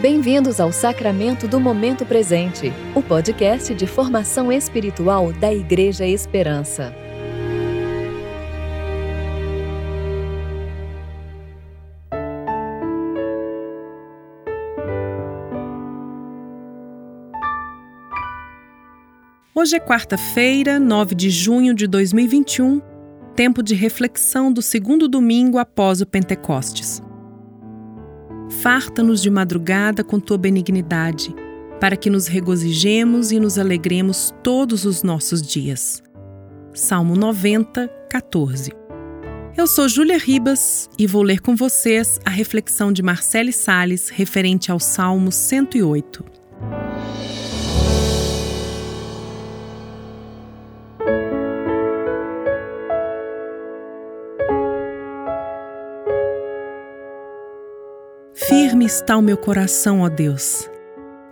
Bem-vindos ao Sacramento do Momento Presente, o podcast de formação espiritual da Igreja Esperança. Hoje é quarta-feira, 9 de junho de 2021, tempo de reflexão do segundo domingo após o Pentecostes. Farta-nos de madrugada com tua benignidade, para que nos regozijemos e nos alegremos todos os nossos dias. Salmo 90, 14. Eu sou Júlia Ribas e vou ler com vocês a reflexão de Marcele Sales referente ao Salmo 108. Está o meu coração, ó Deus.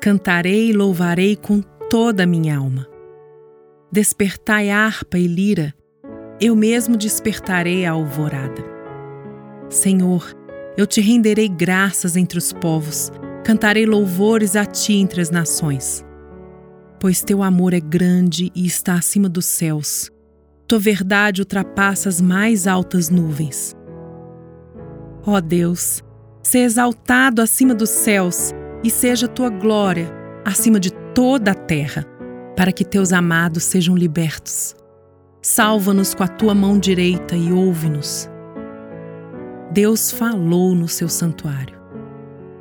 Cantarei e louvarei com toda a minha alma. Despertai harpa e lira, eu mesmo despertarei a alvorada. Senhor, eu te renderei graças entre os povos, cantarei louvores a ti entre as nações. Pois teu amor é grande e está acima dos céus, tua verdade ultrapassa as mais altas nuvens. Ó Deus, Seja exaltado acima dos céus e seja tua glória acima de toda a terra, para que teus amados sejam libertos. Salva-nos com a tua mão direita e ouve-nos. Deus falou no seu santuário.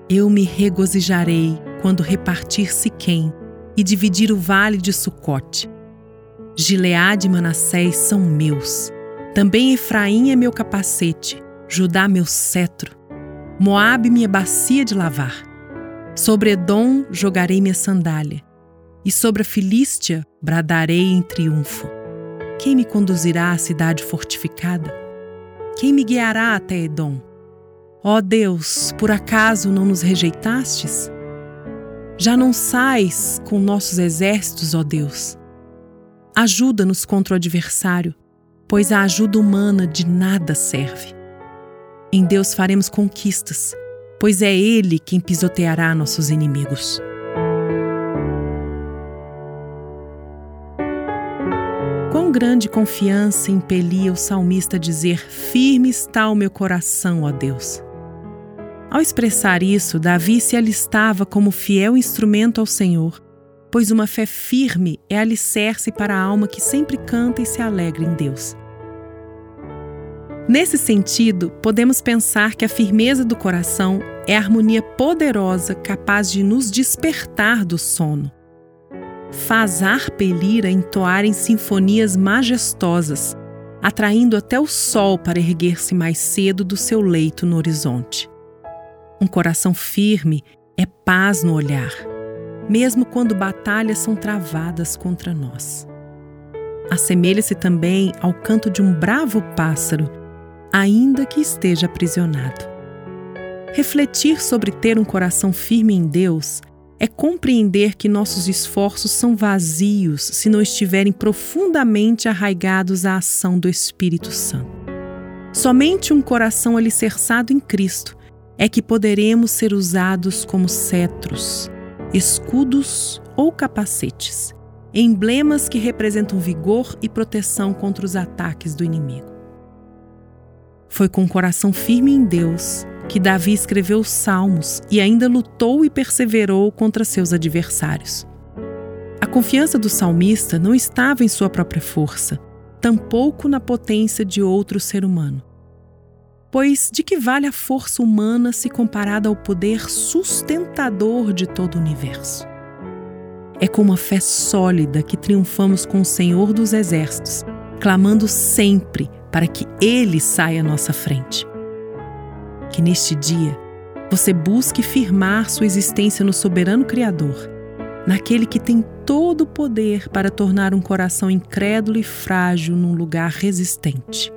Eu me regozijarei quando repartir Siquém e dividir o vale de Sucote. Gileade e Manassés são meus. Também Efraim é meu capacete, Judá meu cetro. Moabe minha bacia de lavar. Sobre Edom jogarei minha sandália, e sobre a Filístia bradarei em triunfo. Quem me conduzirá à cidade fortificada? Quem me guiará até Edom? Ó Deus, por acaso não nos rejeitastes? Já não sais com nossos exércitos, ó Deus. Ajuda-nos contra o adversário, pois a ajuda humana de nada serve. Em Deus faremos conquistas, pois é Ele quem pisoteará nossos inimigos. Quão grande confiança impelia o salmista a dizer: Firme está o meu coração, ó Deus. Ao expressar isso, Davi se alistava como fiel instrumento ao Senhor, pois uma fé firme é alicerce para a alma que sempre canta e se alegra em Deus. Nesse sentido, podemos pensar que a firmeza do coração é a harmonia poderosa capaz de nos despertar do sono. Faz harpa e lira entoarem sinfonias majestosas, atraindo até o sol para erguer-se mais cedo do seu leito no horizonte. Um coração firme é paz no olhar, mesmo quando batalhas são travadas contra nós. Assemelha-se também ao canto de um bravo pássaro ainda que esteja aprisionado. Refletir sobre ter um coração firme em Deus é compreender que nossos esforços são vazios se não estiverem profundamente arraigados à ação do Espírito Santo. Somente um coração alicerçado em Cristo é que poderemos ser usados como cetros, escudos ou capacetes, emblemas que representam vigor e proteção contra os ataques do inimigo. Foi com o coração firme em Deus que Davi escreveu os Salmos e ainda lutou e perseverou contra seus adversários. A confiança do salmista não estava em sua própria força, tampouco na potência de outro ser humano. Pois de que vale a força humana se comparada ao poder sustentador de todo o universo? É com uma fé sólida que triunfamos com o Senhor dos Exércitos, clamando sempre para que Ele saia à nossa frente. Que neste dia você busque firmar sua existência no soberano Criador, naquele que tem todo o poder para tornar um coração incrédulo e frágil num lugar resistente.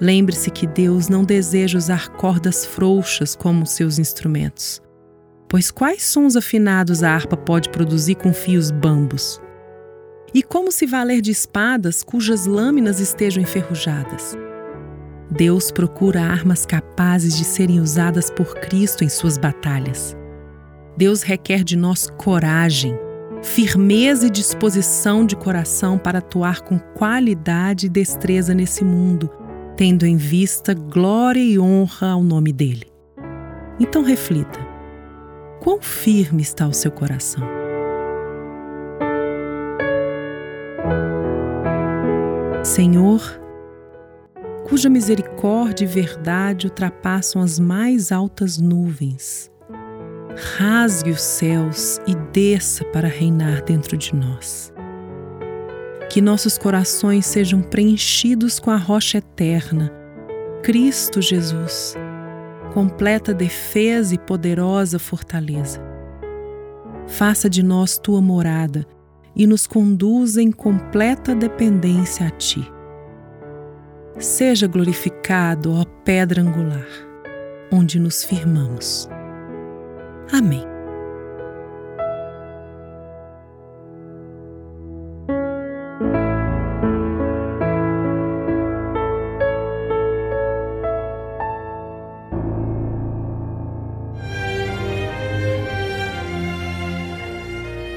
Lembre-se que Deus não deseja usar cordas frouxas como seus instrumentos, pois quais sons afinados a harpa pode produzir com fios bambos? E como se valer de espadas cujas lâminas estejam enferrujadas? Deus procura armas capazes de serem usadas por Cristo em suas batalhas. Deus requer de nós coragem, firmeza e disposição de coração para atuar com qualidade e destreza nesse mundo, tendo em vista glória e honra ao nome dele. Então reflita: quão firme está o seu coração? Senhor, cuja misericórdia e verdade ultrapassam as mais altas nuvens, rasgue os céus e desça para reinar dentro de nós. Que nossos corações sejam preenchidos com a rocha eterna, Cristo Jesus, completa defesa e poderosa fortaleza. Faça de nós tua morada e nos conduza em completa dependência a Ti. Seja glorificado, ó Pedra angular, onde nos firmamos. Amém.